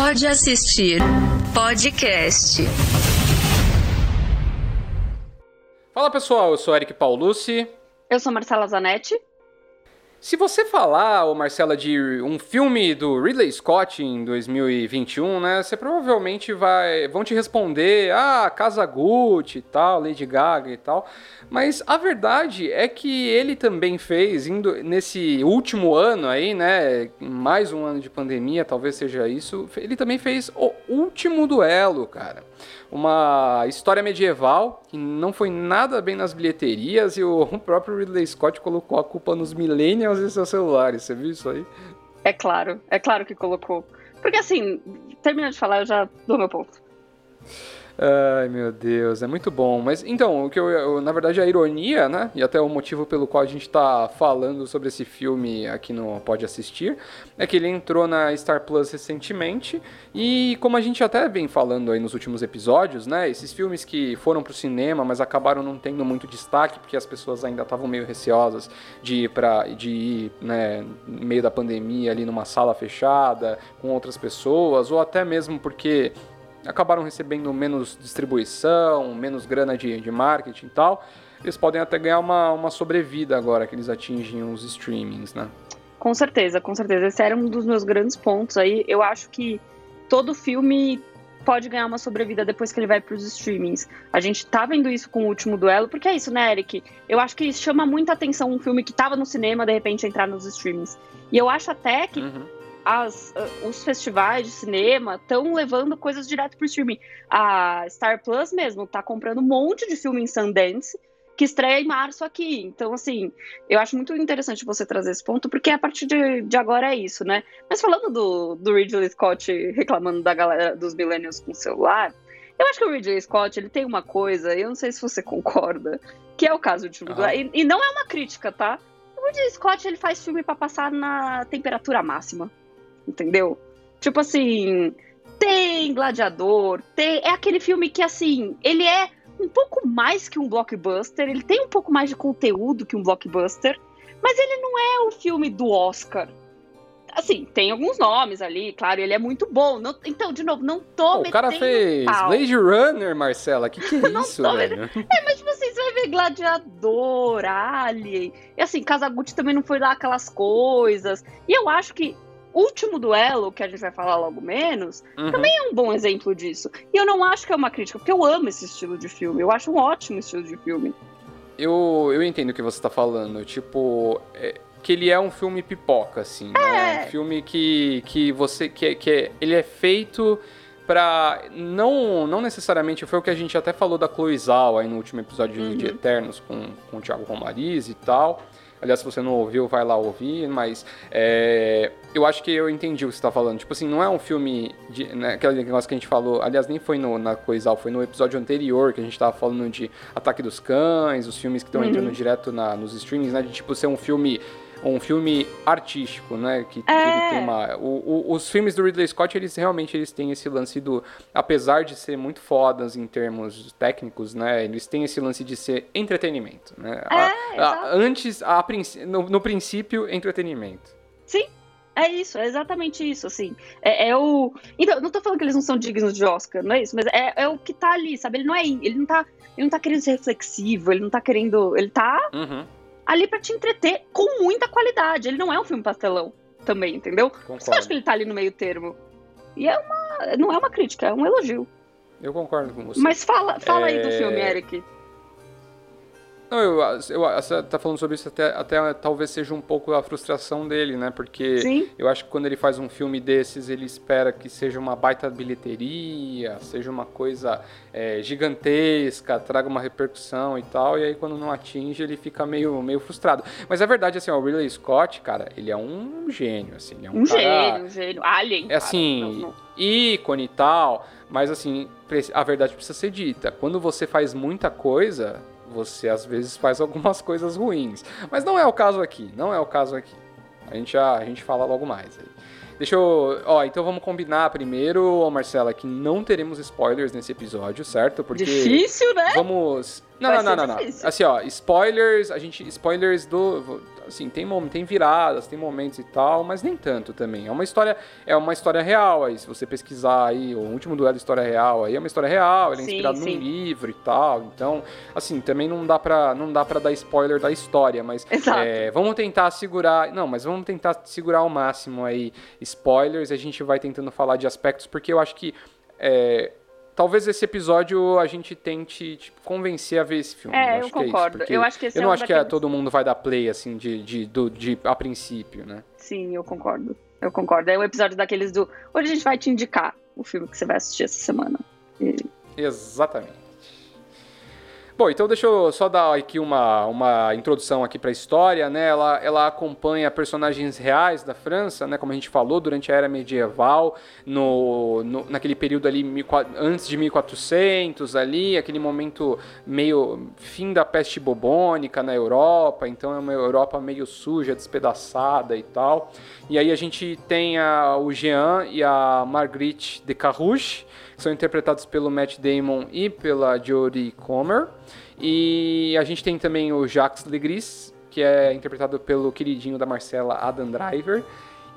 Pode assistir podcast. Fala pessoal, eu sou Eric Paulucci. Eu sou Marcela Zanetti. Se você falar, ô Marcela, de um filme do Ridley Scott em 2021, né, você provavelmente vai vão te responder, ah, Casa Gucci e tal, Lady Gaga e tal. Mas a verdade é que ele também fez indo nesse último ano aí, né, mais um ano de pandemia, talvez seja isso, ele também fez o último duelo, cara uma história medieval que não foi nada bem nas bilheterias e o próprio Ridley Scott colocou a culpa nos millennials e seus celulares. Você viu isso aí? É claro, é claro que colocou. Porque assim, termina de falar, eu já dou meu ponto. Ai, meu Deus, é muito bom. Mas então, o que eu, eu, na verdade a ironia, né? E até o motivo pelo qual a gente está falando sobre esse filme aqui no Pode Assistir, é que ele entrou na Star Plus recentemente e como a gente até vem falando aí nos últimos episódios, né? Esses filmes que foram pro cinema, mas acabaram não tendo muito destaque porque as pessoas ainda estavam meio receosas de ir para de ir, né, no meio da pandemia ali numa sala fechada com outras pessoas ou até mesmo porque acabaram recebendo menos distribuição, menos grana de, de marketing e tal, eles podem até ganhar uma, uma sobrevida agora que eles atingem os streamings, né? Com certeza, com certeza. Esse era um dos meus grandes pontos aí. Eu acho que todo filme pode ganhar uma sobrevida depois que ele vai para os streamings. A gente tá vendo isso com o último duelo, porque é isso, né, Eric? Eu acho que chama muita atenção um filme que tava no cinema, de repente entrar nos streamings. E eu acho até que uhum as, uh, os festivais de cinema estão levando coisas direto pro streaming. A Star Plus mesmo tá comprando um monte de filme em Sundance que estreia em março aqui. Então, assim, eu acho muito interessante você trazer esse ponto, porque a partir de, de agora é isso, né? Mas falando do, do Ridley Scott reclamando da galera dos millennials com celular, eu acho que o Ridley Scott, ele tem uma coisa, eu não sei se você concorda, que é o caso de... Ah. E, e não é uma crítica, tá? O Ridley Scott, ele faz filme para passar na temperatura máxima entendeu? Tipo assim, tem Gladiador, tem. É aquele filme que, assim, ele é um pouco mais que um blockbuster, ele tem um pouco mais de conteúdo que um blockbuster, mas ele não é o filme do Oscar. Assim, tem alguns nomes ali, claro, ele é muito bom. Não, então, de novo, não tô O cara fez pau. Blade Runner, Marcela, que que é isso, velho? É, mas tipo assim, você vai ver Gladiador, Alien, e assim, Casagutti também não foi lá aquelas coisas. E eu acho que Último Duelo, que a gente vai falar logo menos, uhum. também é um bom exemplo disso. E eu não acho que é uma crítica, porque eu amo esse estilo de filme. Eu acho um ótimo estilo de filme. Eu, eu entendo o que você tá falando. Tipo, é, que ele é um filme pipoca, assim. É. Né? Um filme que, que você. Que, que é, ele é feito para não não necessariamente foi o que a gente até falou da Chloe Zhao aí no último episódio uhum. de Eternos com, com o Thiago Romariz e tal Aliás, se você não ouviu, vai lá ouvir, mas é, eu acho que eu entendi o que você está falando. Tipo assim, não é um filme, de, né, aquele negócio que a gente falou, aliás, nem foi no, na Coisal, foi no episódio anterior que a gente estava falando de Ataque dos Cães, os filmes que estão uhum. entrando direto na, nos streamings, né? De tipo ser um filme um filme artístico, né? Que, é. que ele tem uma. O, o, os filmes do Ridley Scott, eles realmente eles têm esse lance do. Apesar de ser muito fodas em termos técnicos, né? Eles têm esse lance de ser entretenimento. Né? É, a, a, antes, a, no, no princípio, entretenimento. Sim, é isso, é exatamente isso, assim. É, é, o. Então, não tô falando que eles não são dignos de Oscar, não é isso, mas é, é o que tá ali, sabe? Ele não é. Ele não tá. Ele não tá querendo ser reflexivo, ele não tá querendo. Ele tá uhum ali para te entreter com muita qualidade. Ele não é um filme pastelão também, entendeu? Concordo. Você acha que ele tá ali no meio termo? E é uma. Não é uma crítica, é um elogio. Eu concordo com você. Mas fala, fala é... aí do é, filme, Eric. Não, eu, eu, você tá falando sobre isso até, até talvez seja um pouco a frustração dele, né? Porque Sim. eu acho que quando ele faz um filme desses, ele espera que seja uma baita bilheteria, seja uma coisa é, gigantesca, traga uma repercussão e tal, e aí quando não atinge, ele fica meio, meio frustrado. Mas a verdade, assim, ó, o Ridley Scott, cara, ele é um gênio, assim, é um, um cara, gênio, um gênio, alien. É assim, não, não. ícone e tal, mas assim, a verdade precisa ser dita. Quando você faz muita coisa você às vezes faz algumas coisas ruins. Mas não é o caso aqui, não é o caso aqui. A gente já a gente fala logo mais aí. Deixa eu. Ó, então vamos combinar primeiro, Marcela, que não teremos spoilers nesse episódio, certo? Porque. Difícil, né? Vamos. Não, Vai não, não, não, não. Assim, ó, spoilers, a gente. Spoilers do. Assim, tem, tem viradas, tem momentos e tal, mas nem tanto também. É uma história, é uma história real aí, se você pesquisar aí, o último duelo de história real aí é uma história real, ele é inspirado sim, num livro e tal. Então, assim, também não dá pra, não dá pra dar spoiler da história, mas é, vamos tentar segurar. Não, mas vamos tentar segurar ao máximo aí spoilers. A gente vai tentando falar de aspectos, porque eu acho que. É, talvez esse episódio a gente tente tipo, convencer a ver esse filme. É, eu, eu concordo. É eu acho que esse eu é não um acho daqueles... que é, todo mundo vai dar play assim de, de, de, de, a princípio, né? Sim, eu concordo. Eu concordo. É o um episódio daqueles do. Hoje a gente vai te indicar o filme que você vai assistir essa semana. E... Exatamente. Bom, então deixa eu só dar aqui uma, uma introdução aqui para a história, né? Ela, ela acompanha personagens reais da França, né? Como a gente falou, durante a era medieval, no, no naquele período ali antes de 1400 ali, aquele momento meio fim da peste bubônica na Europa, então é uma Europa meio suja, despedaçada e tal. E aí a gente tem a, o Jean e a Marguerite de Carrouche, são interpretados pelo Matt Damon e pela Jodie Comer. E a gente tem também o Jacques Legris, que é interpretado pelo queridinho da Marcela Adam Driver.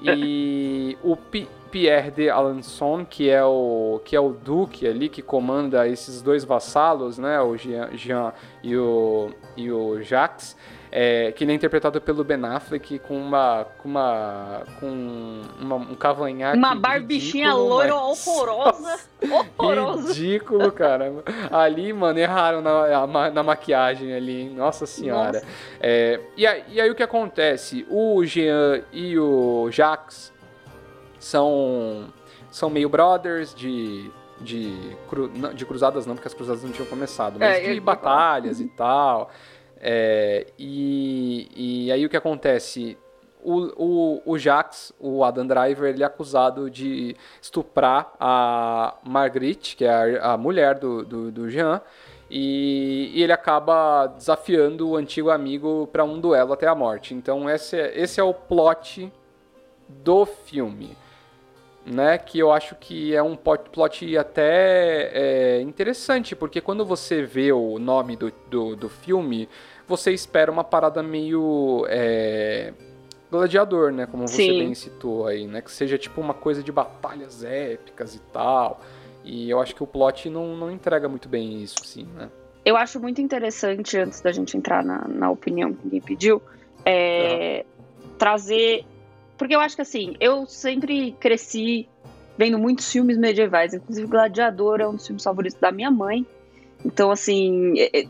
E o P Pierre de Alençon, que é o que é o duque ali que comanda esses dois vassalos, né, o Jean, Jean e o e o Jacques é, que ele é interpretado pelo Ben Affleck com uma com uma com uma, um cavanhaque uma barbichinha loira mas... horrorosa horrorosa. Ridículo cara. Ali mano erraram na, na maquiagem ali nossa senhora. Nossa. É, e, aí, e aí o que acontece? O Jean e o Jacques são são meio brothers de de, cru, de cruzadas não, porque as cruzadas não tinham começado, mas é, de batalhas e tal. É, e, e aí o que acontece? O, o, o Jax, o Adam Driver, ele é acusado de estuprar a Marguerite, que é a, a mulher do, do, do Jean, e, e, ele acaba desafiando o antigo amigo para um duelo até a morte. Então esse é, esse é o plot do filme. Né, que eu acho que é um plot até é, interessante, porque quando você vê o nome do, do, do filme, você espera uma parada meio. É, gladiador, né? Como você Sim. bem citou aí, né? Que seja tipo uma coisa de batalhas épicas e tal. E eu acho que o plot não, não entrega muito bem isso, sim, né? Eu acho muito interessante, antes da gente entrar na, na opinião que me pediu, é, uhum. trazer. Porque eu acho que assim, eu sempre cresci vendo muitos filmes medievais, inclusive Gladiador é um dos filmes favoritos da minha mãe. Então, assim, é, é,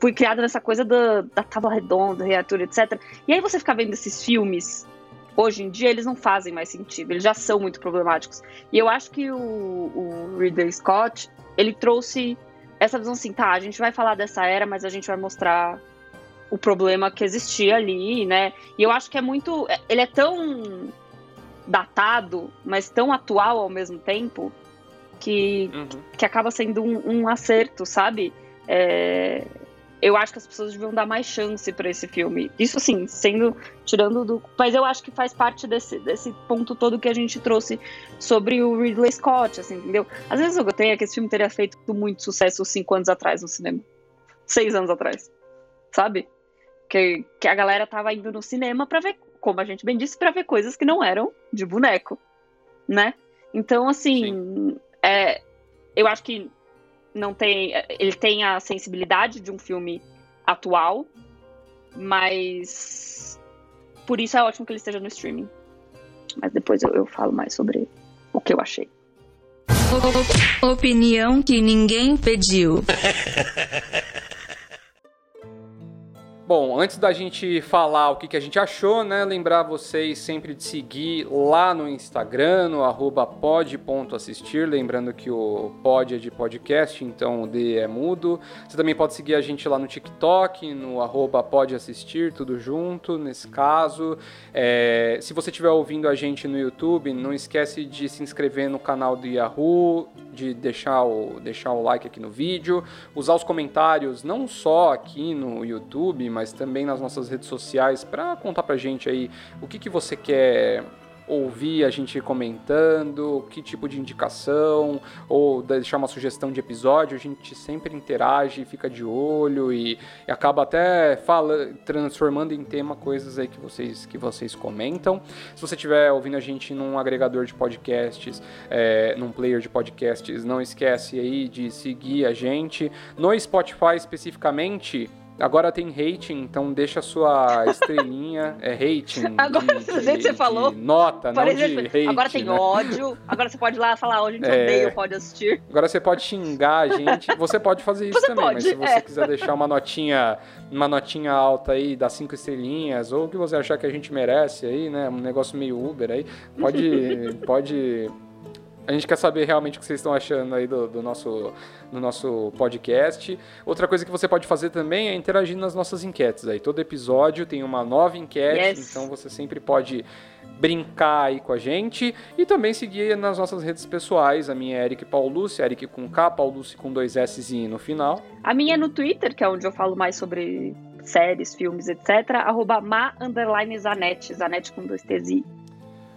fui criada nessa coisa da, da tábua redonda, reatura, etc. E aí você fica vendo esses filmes, hoje em dia, eles não fazem mais sentido, eles já são muito problemáticos. E eu acho que o, o Ridley Scott, ele trouxe essa visão assim, tá, a gente vai falar dessa era, mas a gente vai mostrar o problema que existia ali, né? E eu acho que é muito. Ele é tão datado, mas tão atual ao mesmo tempo, que, uhum. que acaba sendo um, um acerto, sabe? É, eu acho que as pessoas deviam dar mais chance para esse filme. Isso assim, sendo tirando do, mas eu acho que faz parte desse, desse ponto todo que a gente trouxe sobre o Ridley Scott, assim, entendeu? Às vezes eu tenho é que esse filme teria feito muito sucesso cinco anos atrás no cinema, seis anos atrás, sabe? Que, que a galera tava indo no cinema para ver, como a gente bem disse, para ver coisas que não eram de boneco, né? Então, assim, é, eu acho que não tem. Ele tem a sensibilidade de um filme atual, mas por isso é ótimo que ele esteja no streaming. Mas depois eu, eu falo mais sobre o que eu achei. Opinião que ninguém pediu. Bom, antes da gente falar o que, que a gente achou, né? Lembrar vocês sempre de seguir lá no Instagram, no arroba pod.assistir. Lembrando que o pod é de podcast, então o D é mudo. Você também pode seguir a gente lá no TikTok, no arroba podassistir, tudo junto, nesse caso. É, se você estiver ouvindo a gente no YouTube, não esquece de se inscrever no canal do Yahoo, de deixar o, deixar o like aqui no vídeo, usar os comentários não só aqui no YouTube, mas também nas nossas redes sociais para contar pra gente aí o que, que você quer ouvir a gente comentando, que tipo de indicação, ou deixar uma sugestão de episódio, a gente sempre interage, fica de olho e, e acaba até fala, transformando em tema coisas aí que vocês, que vocês comentam. Se você estiver ouvindo a gente num agregador de podcasts, é, num player de podcasts, não esquece aí de seguir a gente. No Spotify especificamente, Agora tem rating, então deixa a sua estrelinha. É rating. Agora, de, do jeito que você falou. Nota, não de hate. Agora tem né? ódio. Agora você pode ir lá falar, hoje a gente É. odeia, pode assistir. Agora você pode xingar a gente. Você pode fazer isso Você também, mas pode, se você é. quiser deixar uma notinha, uma notinha alta aí, das cinco estrelinhas, ou o que você achar que a gente merece aí, né? Um negócio meio Uber aí, pode. pode. A gente quer saber realmente o que vocês estão achando aí do, do nosso, do nosso podcast. Outra coisa que você pode fazer também é interagir nas nossas enquetes aí. Todo episódio tem uma nova enquete, Yes. então você sempre pode brincar aí com a gente e também seguir nas nossas redes pessoais. A minha é Eric Paulucci, Eric com K, Paulucci com dois S e no final. A minha é no Twitter, que é onde eu falo mais sobre séries, filmes, etc. Arroba ma underline Zanetti, Zanetti com dois T's I.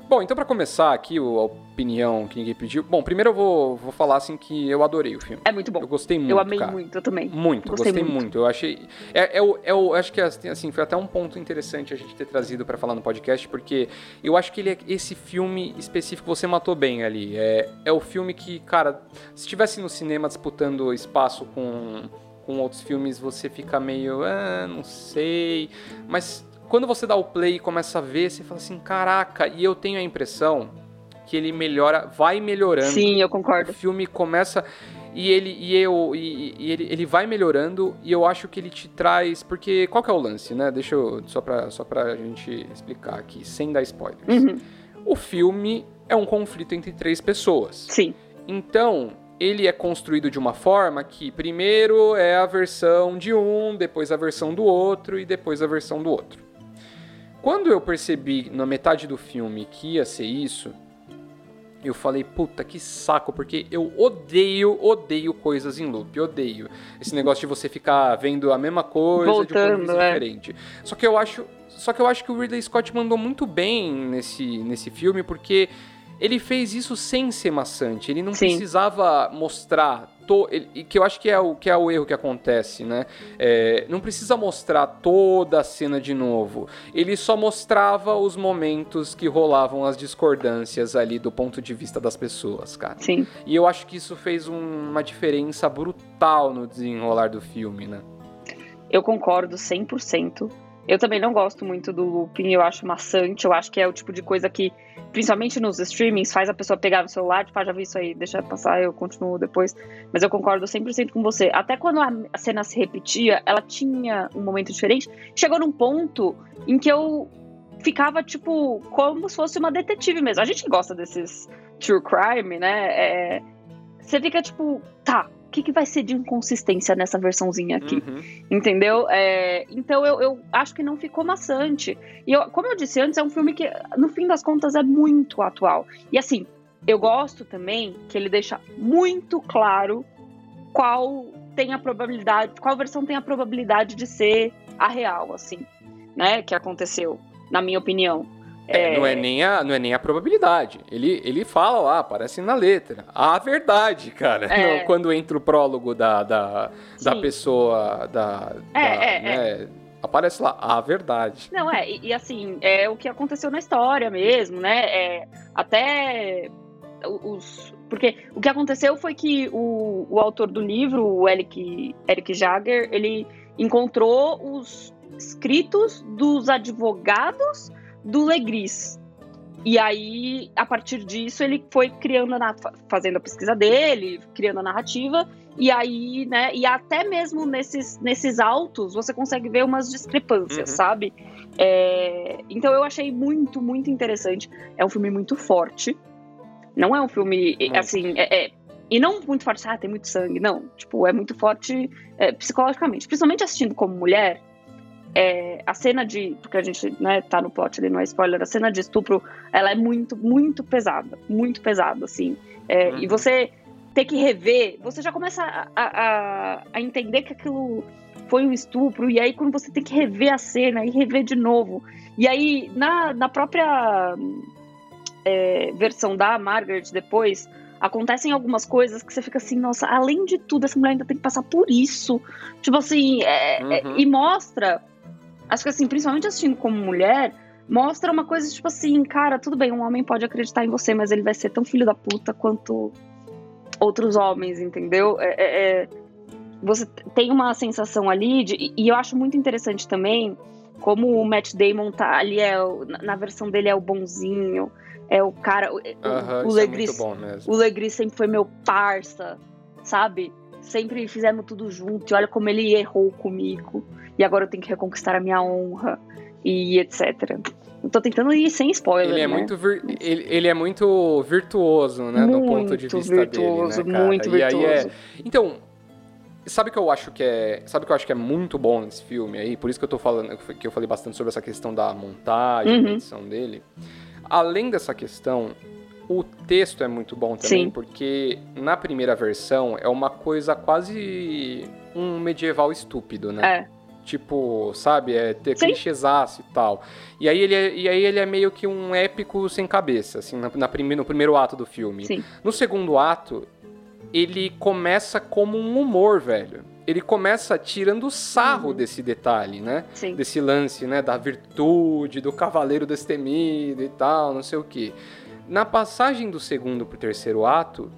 Bom, então pra começar aqui o- a opinião que ninguém pediu. Bom, primeiro eu vou, vou falar assim que eu adorei o filme. É muito bom. Eu gostei muito, eu amei cara. muito, eu também. Muito, Gostei gostei, muito. muito. Eu achei. É, é, o- é, o- acho que assim, foi até um ponto interessante a gente ter trazido pra falar no podcast, porque eu acho que ele é esse filme específico, você matou bem ali. É, é o filme que, cara, se estivesse no cinema disputando espaço com, com outros filmes, você fica meio. Ah, não sei. Mas quando você dá o play e começa a ver, você fala assim: caraca, e eu tenho a impressão que ele melhora, vai melhorando. Sim, eu O concordo. filme começa e ele e eu e, e ele, ele vai melhorando e eu acho que ele te traz porque qual que é o lance, né? Deixa eu só pra só pra gente explicar aqui, sem dar spoilers. Uhum, O filme é um conflito entre três pessoas. Sim, Então, ele é construído de uma forma que primeiro é a versão de um, depois a versão do outro e depois a versão do outro. Quando eu percebi na metade do filme que ia ser isso, eu falei, puta que saco, porque eu odeio, odeio coisas em loop, odeio. Esse negócio de você ficar vendo a mesma coisa de um ponto Voltando, é. diferente. Só que eu acho, só que eu acho que o Ridley Scott mandou muito bem nesse, nesse filme, porque ele fez isso sem ser maçante. Ele não Sim. precisava mostrar. To, ele- que eu acho que é, o, que é o erro que acontece, né? É, não precisa mostrar toda a cena de novo. Ele só mostrava os momentos que rolavam as discordâncias ali do ponto de vista das pessoas, cara. sim. E eu acho que isso fez um- uma diferença brutal no desenrolar do filme, né? Eu concordo 100%. Eu também não gosto muito do looping, eu acho maçante, eu acho que é o tipo de coisa que, principalmente nos streamings, faz a pessoa pegar no celular, tipo, ah, já vi isso aí, deixa passar, eu continuo depois. Mas eu concordo 100% com você. Até quando a cena se repetia, ela tinha um momento diferente. Chegou num ponto em que eu ficava, tipo, como se fosse uma detetive mesmo. A gente gosta desses true crime, né? É, Você fica, tipo, tá, que, que vai ser de inconsistência nessa versãozinha aqui? Uhum. Entendeu? É, então eu, eu acho que não ficou maçante. E eu- como eu disse antes, é um filme que, no fim das contas, é muito atual. E assim, eu gosto também que ele deixa muito claro qual tem a probabilidade, qual versão tem a probabilidade de ser a real, assim, né? Que aconteceu, na minha opinião. É, não, é nem a, não é nem a probabilidade. Ele, ele fala lá, aparece na letra. A verdade, cara. É. Quando entra o prólogo da, da, da pessoa. Da, É, da- é, né, Aparece lá, a verdade. Não, é, e, e assim, é o que aconteceu na história mesmo, né? É, até os. Porque o que aconteceu foi que o, o autor do livro, o Eric, Eric Jagger, ele encontrou os escritos dos advogados do Legris. E aí, a partir disso, ele foi criando, a, fazendo a pesquisa dele, criando a narrativa, e aí, né, e até mesmo nesses, nesses autos, você consegue ver umas discrepâncias, Uhum. sabe? É, então eu achei muito, muito interessante. É um filme muito forte. Não é um filme, Muito. assim, é, é- e não muito forte, ah, tem muito sangue, não. Tipo, é muito forte é, psicologicamente. Principalmente assistindo como mulher, é, a cena de. Porque a gente né, tá no plot ali, não é spoiler, a cena de estupro, ela é muito, muito pesada. Muito pesada, assim. É, Uhum. E você ter que rever, você já começa a, a, a entender que aquilo foi um estupro, e aí quando você tem que rever a cena e rever de novo. E aí, na, na própria é, versão da Margaret depois, acontecem algumas coisas que você fica assim, nossa, além de tudo, essa mulher ainda tem que passar por isso. Tipo assim, é, é Uhum. e mostra, acho que assim, principalmente assistindo como mulher, mostra uma coisa tipo assim, cara, tudo bem, um homem pode acreditar em você, mas ele vai ser tão filho da puta quanto outros homens, entendeu? É, é- é- você tem uma sensação ali, de, e eu acho muito interessante também como o Matt Damon tá ali, é, na versão dele é o bonzinho, é o cara. O, Aham, o é mesmo. o Legris sempre foi meu parça, sabe? Sempre fizemos tudo junto, e olha como ele errou comigo, e agora eu tenho que reconquistar a minha honra, e etc. Eu tô tentando ir sem spoiler, Ele é, né? muito vir- ele, ele é muito virtuoso, né? no ponto de Muito vista virtuoso, dele, né, muito E aí é, virtuoso. Então, sabe o que eu acho que é. Sabe o que eu acho que é muito bom nesse filme aí? Por isso que eu tô falando, que eu falei bastante sobre essa questão da montagem, da Uhum. edição dele. Além dessa questão, o texto é muito bom também, Sim. porque na primeira versão é uma coisa quase um medieval estúpido, né? É, Tipo, sabe, é ter Sim. clichêsaço e tal. E aí, ele é, e aí ele é meio que um épico sem cabeça, assim, na, na prime- no primeiro ato do filme. sim. No segundo ato, ele começa como um humor, velho. Ele começa tirando sarro Uhum. desse detalhe, né? Sim. Desse lance, né? Da virtude, do cavaleiro destemido e tal, não sei o quê. Na passagem do segundo pro terceiro ato,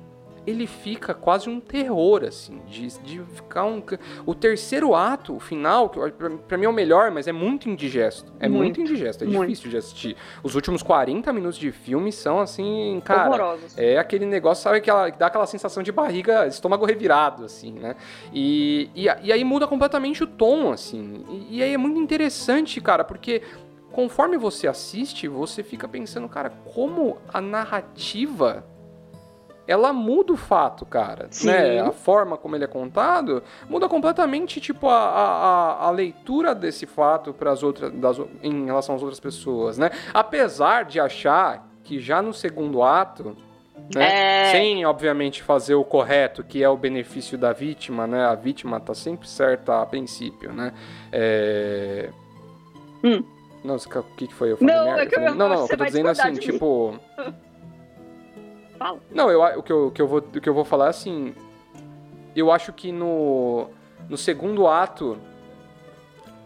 ele fica quase um terror, assim, de, de ficar um... O terceiro ato, o final, que pra mim é o melhor, mas é muito indigesto. É muito, Muito, indigesto, é muito. difícil de assistir. Os últimos 40 minutos de filme são, assim, cara... Horrorosos. É aquele negócio, sabe, que dá aquela sensação de barriga, estômago revirado, assim, né? E, e, e aí muda completamente o tom, assim. E, e aí é muito interessante, cara, porque conforme você assiste, você fica pensando, cara, como a narrativa ela muda o fato, cara. Sim. Né? A forma como ele é contado muda completamente, tipo, a, a, a- leitura desse fato para as outras, das, em relação às outras pessoas, né? Apesar de achar que já no segundo ato, né? É. Sem, obviamente, fazer o correto, que é o benefício da vítima, né? A vítima tá sempre certa a princípio, né? É... Hum. Não, o que, foi? Eu falei Não, merda? é que eu- Não, não, eu tô dizendo assim, tipo... Fala. Não, eu, o, que eu, o, que eu vou, o que eu vou falar é assim. Eu acho que no, no segundo ato,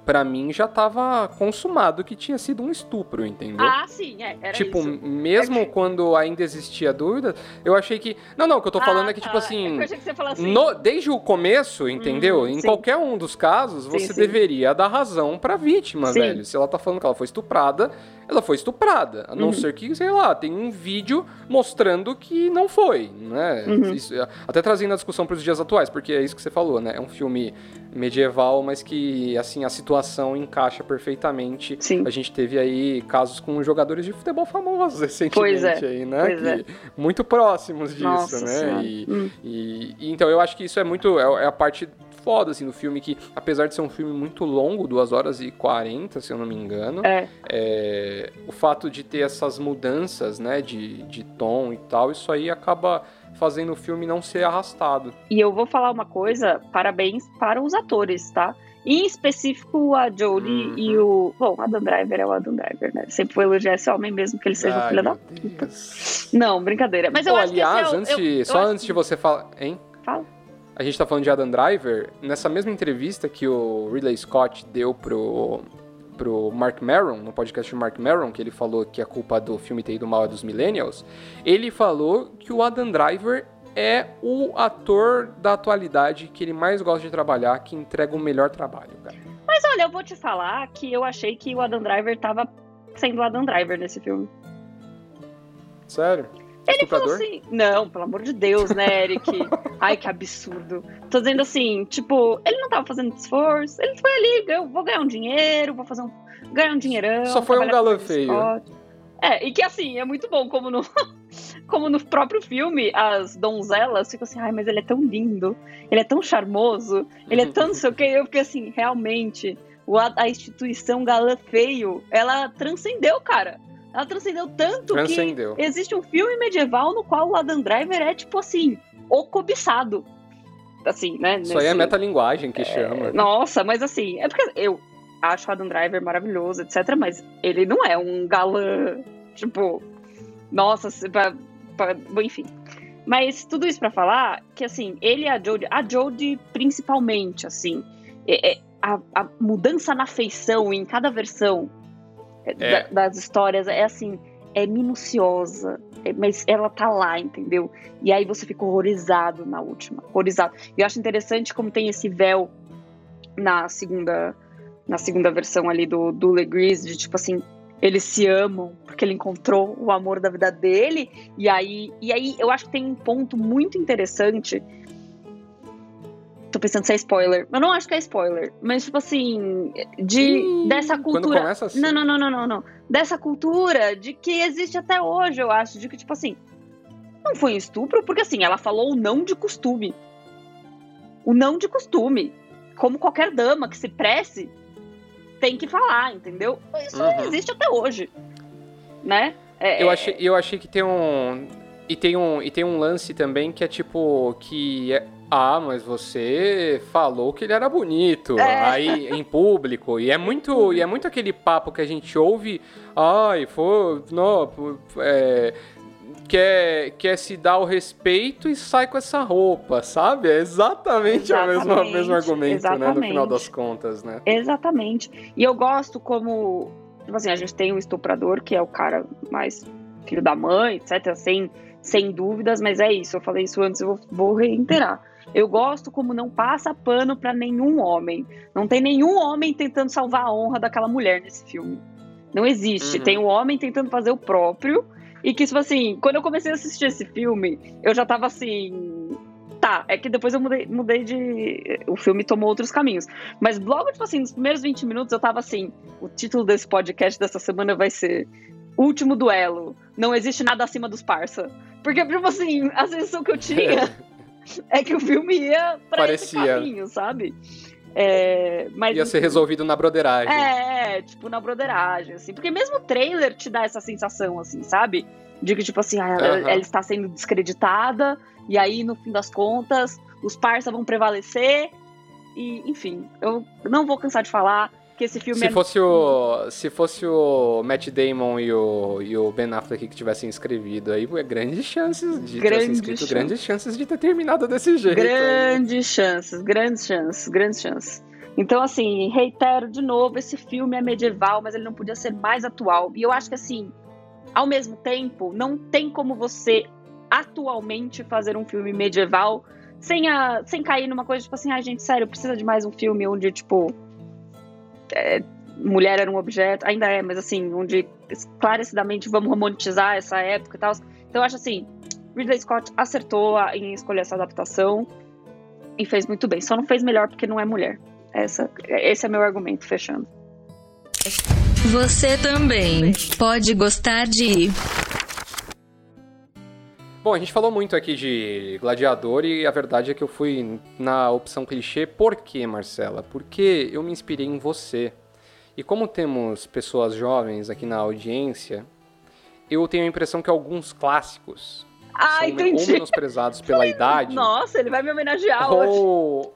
pra mim já tava consumado que tinha sido um estupro, entendeu? Ah, sim, é, era tipo, isso. mesmo quando ainda existia dúvida, eu achei que. Não, não, o que eu tô falando Ah, é que, tipo tá. assim. É que que assim. no- desde o começo, entendeu? Hum, em sim. qualquer um dos casos, Sim, você sim. deveria dar razão pra vítima, Sim. velho. Se ela tá falando que ela foi estuprada, ela foi estuprada. A não Uhum. ser que, sei lá, tem um vídeo mostrando que não foi, né? Uhum. Isso- até trazendo a discussão pros dias atuais, porque é isso que você falou, né? É um filme medieval, mas que, assim, a situação encaixa perfeitamente. Sim. A gente teve aí casos com jogadores de futebol famosos recentemente é, aí, né? pois é. Que- Muito próximos disso, Nossa né? E, Hum. e então eu acho que isso é muito. É, é a parte foda, assim, do filme, que apesar de ser um filme muito longo, 2 horas e 40, se eu não me engano, É, é, o fato de ter essas mudanças, né, de, de tom e tal, isso aí acaba fazendo o filme não ser arrastado. e eu vou falar uma coisa, parabéns para os atores, tá? Em específico a Jodie Uhum. e o. Bom, Adam Driver é o Adam Driver, né? Sempre vou elogiar esse homem mesmo que ele seja um Ai, filho da. Deus. Não, brincadeira. Mas eu Pô, acho aliás, que esse é o, antes eu- eu só acho antes de você falar. Hein? Fala. A gente tá falando de Adam Driver, nessa mesma entrevista que o Ridley Scott deu pro, pro Mark Maron, no podcast do Mark Maron, que ele falou que a culpa do filme ter ido mal é dos Millennials, ele falou que o Adam Driver é o ator da atualidade que ele mais gosta de trabalhar, que entrega o melhor trabalho, cara. Mas olha, eu vou te falar que eu achei que o Adam Driver tava sendo o Adam Driver nesse filme. Sério? Ele falou Estuprador? assim. Não, pelo amor de Deus, né, Eric? Ai, que absurdo. Tô dizendo assim, tipo, ele não tava fazendo esforço, ele foi ali, eu vou ganhar um dinheiro, vou fazer um. ganhar um dinheirão. Só foi um galã feio. É, e que assim, é muito bom como no, como no próprio filme, as donzelas ficam assim, ai, mas ele é tão lindo, ele é tão charmoso, ele é tão não sei o que. Eu fiquei assim, realmente, a instituição galã feio, ela transcendeu, cara. Ela transcendeu tanto que Transcendeu. existe um filme medieval no qual o Adam Driver é, tipo assim, o cobiçado. Assim, né? Isso aí é nesse- metalinguagem que chama. Nossa, mas assim, é porque eu acho o Adam Driver maravilhoso, etc. Mas ele não é um galã, tipo, Nossa, pra, pra, enfim. Mas tudo isso para falar que, assim, ele e a Jodie, a Jodie principalmente, assim, é, é, a, a, mudança na feição em cada versão é. da, das histórias é assim, é minuciosa, é, mas ela tá lá, entendeu? E aí você fica horrorizado na última, horrorizado. E eu acho interessante como tem esse véu na segunda na segunda versão ali do, do Legris, de tipo assim, eles se amam porque ele encontrou o amor da vida dele. E aí, e aí eu acho que tem um ponto muito interessante. Pensando se é spoiler. Eu não acho que é spoiler. Mas, tipo assim, de, hum, dessa cultura. começa assim. Não, não, não, não, não, não. Dessa cultura de que existe até hoje, eu acho. De que, tipo assim, não foi um estupro, porque assim, ela falou o não de costume. O não de costume. Como qualquer dama que se presse, tem que falar, entendeu? Isso uhum. existe até hoje, né? É, eu, é. achei, eu achei que tem um... E tem um, e tem um lance também que é tipo, que é, ah, mas você falou que ele era bonito é. aí em público. E é muito, e é muito aquele papo que a gente ouve. Ai, foi. Não, é, quer, quer se dar o respeito e sai com essa roupa, sabe? É exatamente, exatamente o mesmo, mesmo argumento, exatamente. né? No final das contas, né? Exatamente. E eu gosto como. Tipo assim, a gente tem o estuprador, que é o cara mais filho da mãe, etc., sem, sem dúvidas, mas é isso. Eu falei isso antes, eu vou, vou reiterar. Eu gosto como não passa pano para nenhum homem. Não tem nenhum homem tentando salvar a honra daquela mulher nesse filme. Não existe. Uhum. Tem um homem tentando fazer o próprio e que, tipo assim, quando eu comecei a assistir esse filme, eu já tava assim. Tá, é que depois eu mudei, mudei de. O filme tomou outros caminhos. Mas logo, tipo assim, nos primeiros 20 minutos eu tava assim. O título desse podcast dessa semana vai ser Último Duelo. Não existe nada acima dos parça. Porque, tipo assim, a sensação que eu tinha é que o filme ia pra Parecia. esse caminho, sabe? É, mas, Ia ser resolvido na broderagem. É, tipo, na broderagem, assim. Porque mesmo o trailer te dá essa sensação, assim, sabe? De que, tipo assim, ah, ela, ela, está sendo descreditada, e aí, no fim das contas, os parça vão prevalecer. E, enfim, eu não vou cansar de falar que esse filme se é... Fosse o, se fosse o Matt Damon e o, e o Ben Affleck que tivessem escrevido aí, é grandes chances de grandes escrito, chances. grandes chances de ter terminado desse jeito. Grandes aí. chances, grandes chances, grandes chances. Então, assim, reitero de novo, esse filme é medieval, mas ele não podia ser mais atual. E eu acho que, assim, ao mesmo tempo, não tem como você atualmente fazer um filme medieval sem, a, sem cair numa coisa tipo assim, ai, ah, gente, sério, precisa de mais um filme onde, tipo, é, mulher era um objeto, ainda é, mas assim, onde esclarecidamente vamos romantizar essa época e tal. Então eu acho assim, Ridley Scott acertou em escolher essa adaptação e fez muito bem. Só não fez melhor porque não é mulher. Essa, esse é meu argumento, fechando. Você também pode gostar de. Bom, a gente falou muito aqui de Gladiador e a verdade é que eu fui na opção clichê. Por quê, Marcela? Porque eu me inspirei em você. E como temos pessoas jovens aqui na audiência, eu tenho a impressão que alguns clássicos ah, são entendi. ou menosprezados pela idade. Nossa, ele vai me homenagear ou... hoje.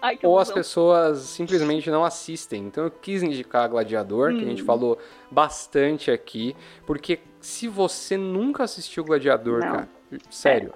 Ai, ou as pessoas simplesmente não assistem. Então eu quis indicar Gladiador, hum. que a gente hum. falou bastante aqui, porque se você nunca assistiu Gladiador, não. cara, Sério.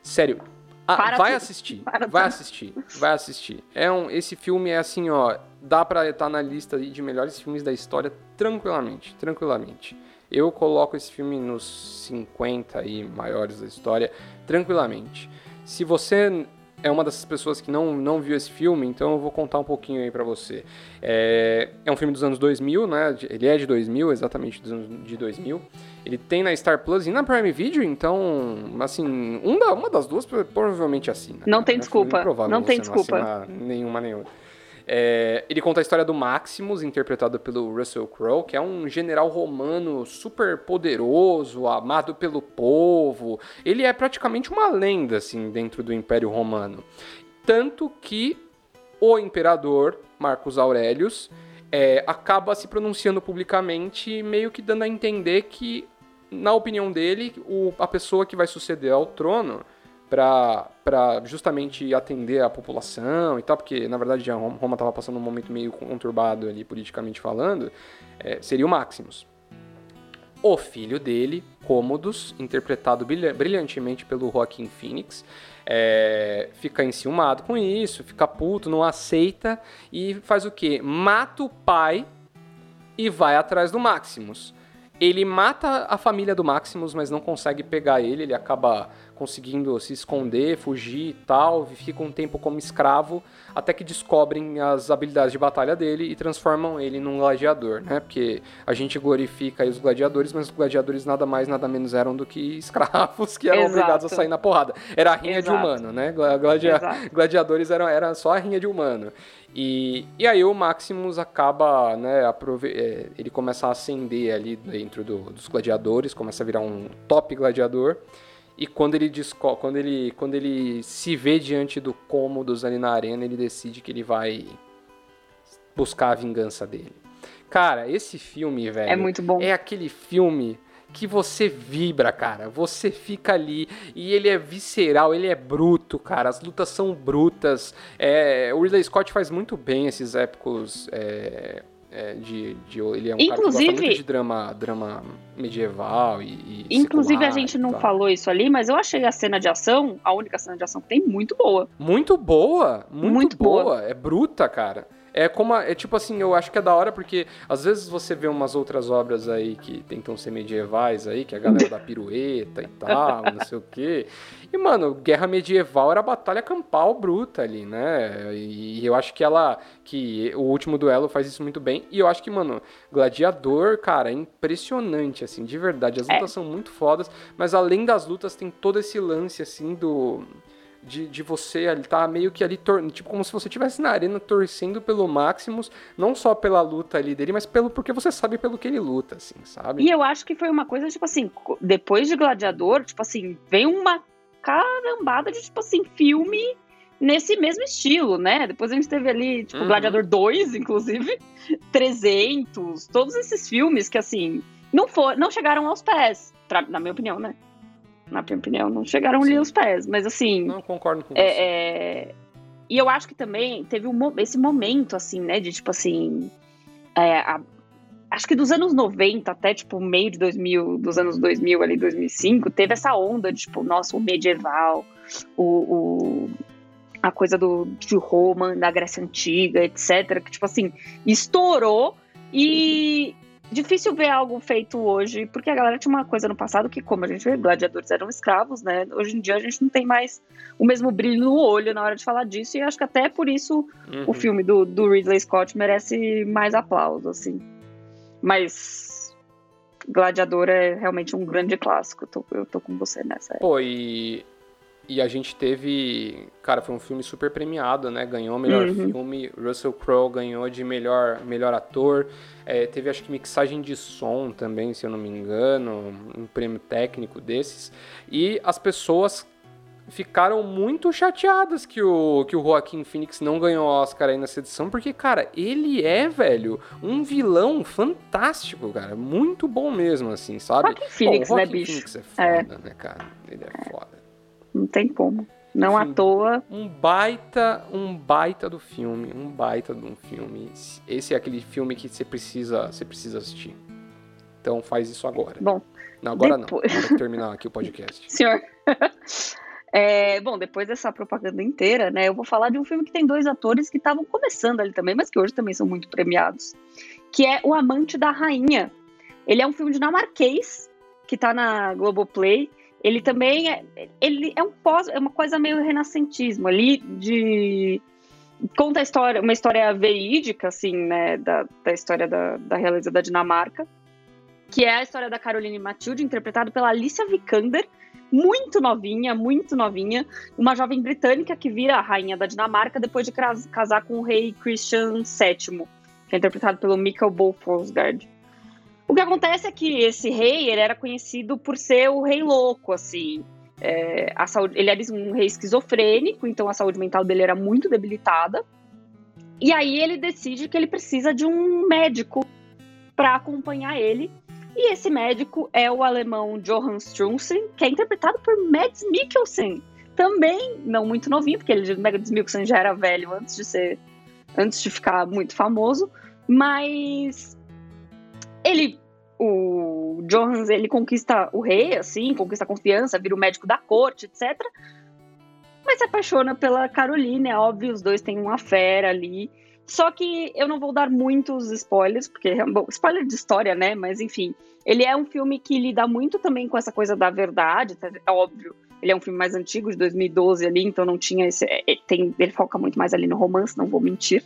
Sério. Ah, vai assistir. vai assistir. Vai assistir. É um, esse filme é assim, ó. Dá pra estar na lista de melhores filmes da história tranquilamente. Tranquilamente. Eu coloco esse filme nos 50 aí maiores da história tranquilamente. Se você é uma dessas pessoas que não, não viu esse filme, então eu vou contar um pouquinho aí pra você. É, é um filme dos anos 2000, né? Ele é de 2000, exatamente dos anos de 2000. Ele tem na Star Plus e na Prime Video, então, assim, uma, uma das duas provavelmente assina. Não tem desculpa. Não tem desculpa. Não nenhuma nem outra. É, ele conta a história do Maximus, interpretado pelo Russell Crowe, que é um general romano super poderoso, amado pelo povo. Ele é praticamente uma lenda, assim, dentro do Império Romano. Tanto que o imperador Marcos Aurelius é, acaba se pronunciando publicamente, meio que dando a entender que, na opinião dele, o, a pessoa que vai suceder ao trono para justamente atender a população e tal, porque na verdade Roma estava passando um momento meio conturbado ali politicamente falando, é, seria o Maximus. o filho dele, Cômodos, interpretado brilhantemente pelo Joaquin Phoenix, é, fica enciumado com isso, fica puto, não aceita e faz o quê? Mata o pai e vai atrás do Maximus. Ele mata a família do Maximus, mas não consegue pegar ele, ele acaba conseguindo se esconder, fugir e tal, fica um tempo como escravo, até que descobrem as habilidades de batalha dele e transformam ele num gladiador, né? Porque a gente glorifica os gladiadores, mas os gladiadores nada mais, nada menos eram do que escravos que eram Exato. obrigados a sair na porrada. Era a rinha Exato. de humano, né? Gladia gladiadores eram, era só a rinha de humano. E, e aí o Maximus acaba, né, é, ele começa a ascender ali dentro do, dos gladiadores, começa a virar um top gladiador. E quando ele, quando ele, quando ele se vê diante do cômodos ali na arena, ele decide que ele vai buscar a vingança dele. Cara, esse filme, velho. É muito bom. É aquele filme que você vibra, cara. Você fica ali e ele é visceral, ele é bruto, cara. As lutas são brutas. É, o Ridley Scott faz muito bem esses épicos. É, é, de, de, ele é um inclusive, de drama, drama medieval e, e Inclusive a gente não falou isso ali, mas eu achei a cena de ação, a única cena de ação que tem, muito boa. Muito boa, muito, muito boa. boa. É bruta, cara. É como. A, é tipo assim, eu acho que é da hora porque às vezes você vê umas outras obras aí que tentam ser medievais aí, que é a galera da pirueta e tal, não sei o quê. E, mano, guerra medieval era batalha campal bruta ali, né? E, eu acho que ela. que o último duelo faz isso muito bem. E eu acho que, mano, Gladiador, cara, é impressionante, assim, de verdade. As é. lutas é. são muito fodas, mas além das lutas tem todo esse lance, assim, do de, de você ali tá meio que ali, tor tipo, como se você estivesse na arena torcendo pelo Maximus, não só pela luta ali dele, mas pelo porque você sabe pelo que ele luta, assim, sabe? E eu acho que foi uma coisa, tipo assim, depois de Gladiador, tipo assim, vem uma carambada de, tipo assim, filme nesse mesmo estilo, né? Depois a gente teve ali, tipo, uhum. Gladiador 2, inclusive, 300, todos esses filmes que, assim, não, for, não chegaram aos pés, pra, na minha opinião, né? Na minha opinião, não chegaram ali aos pés. Mas assim. Não concordo com é, você. É... E eu acho que também teve um, esse momento, assim, né? De tipo assim. É, a... acho que dos anos 90 até, tipo, meio de 2000, dos anos 2000 ali, 2005, teve essa onda de, tipo, nossa, o medieval, o, o a coisa do, de Roma, da Grécia Antiga, etc. Que, tipo assim, estourou e, difícil ver algo feito hoje, porque a galera tinha uma coisa no passado que, como a gente vê, gladiadores eram escravos, né? Hoje em dia a gente não tem mais o mesmo brilho no olho na hora de falar disso, e acho que até por isso uhum. o filme do, do Ridley Scott merece mais aplauso, assim. Mas Gladiador é realmente um grande clássico, eu tô, eu tô com você nessa. Pô, e e a gente teve. Cara, foi um filme super premiado, né? Ganhou melhor uhum. filme. Russell Crowe ganhou de melhor, melhor ator. É, teve, acho que, mixagem de som também, se eu não me engano. Um prêmio técnico desses. E as pessoas ficaram muito chateadas que o, que o Joaquim Phoenix não ganhou Oscar aí nessa edição, porque, cara, ele é, velho, um vilão fantástico, cara. Muito bom mesmo, assim, sabe? Joaquim Phoenix, Bom, né, bicho? Phoenix é foda, é. né, cara? Ele é foda. Não tem como. Não à toa. Um baita, um baita do filme, um baita de um filme. Esse é aquele filme que você precisa, você precisa assistir. Então faz isso agora. Bom. Não, agora depois... não. Vamos terminar aqui o podcast. Senhor. É, bom, depois dessa propaganda inteira, né, eu vou falar de um filme que tem dois atores que estavam começando ali também, mas que hoje também são muito premiados, que é O Amante da Rainha. Ele é um filme dinamarquês que tá na Globoplay ele também é, ele é um pós, é uma coisa meio renascentismo ali de conta a história, uma história verídica assim, né, da, da história da, da realeza da Dinamarca, que é a história da Caroline Matilde, interpretada pela Alicia Vikander, muito novinha, muito novinha, uma jovem britânica que vira a rainha da Dinamarca depois de casar com o rei Christian VII, que é interpretado pelo Michael Bolfosgard. O que acontece é que esse rei ele era conhecido por ser o rei louco, assim. É, a saúde, ele era um rei esquizofrênico, então a saúde mental dele era muito debilitada. E aí ele decide que ele precisa de um médico para acompanhar ele. E esse médico é o alemão Johann Strunzen, que é interpretado por Mads Mikkelsen. Também não muito novinho, porque ele Mads Mikkelsen já era velho antes de ser antes de ficar muito famoso, mas ele o Johans, ele conquista o rei, assim, conquista a confiança, vira o médico da corte, etc. Mas se apaixona pela Caroline, é óbvio, os dois têm uma fera ali. Só que eu não vou dar muitos spoilers, porque, bom, spoiler de história, né? Mas enfim, ele é um filme que lida muito também com essa coisa da verdade, é óbvio. Ele é um filme mais antigo, de 2012 ali, então não tinha esse. É, tem, ele foca muito mais ali no romance, não vou mentir.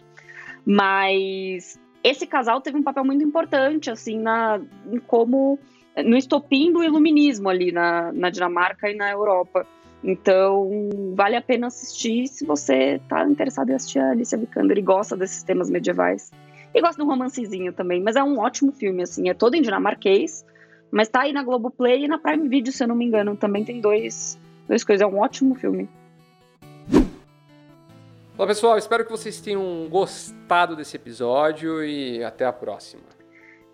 Mas esse casal teve um papel muito importante, assim, na, em como. no estopim do iluminismo ali na, na Dinamarca e na Europa. Então, vale a pena assistir se você tá interessado em assistir a Alicia Vikander e gosta desses temas medievais. E gosta de um romancezinho também, mas é um ótimo filme, assim, é todo em dinamarquês, mas tá aí na Globoplay e na Prime Video, se eu não me engano, também tem dois, dois coisas, é um ótimo filme. Olá pessoal, espero que vocês tenham gostado desse episódio e até a próxima.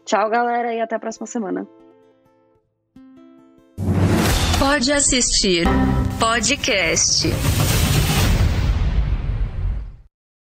Tchau galera e até a próxima semana. Pode assistir podcast.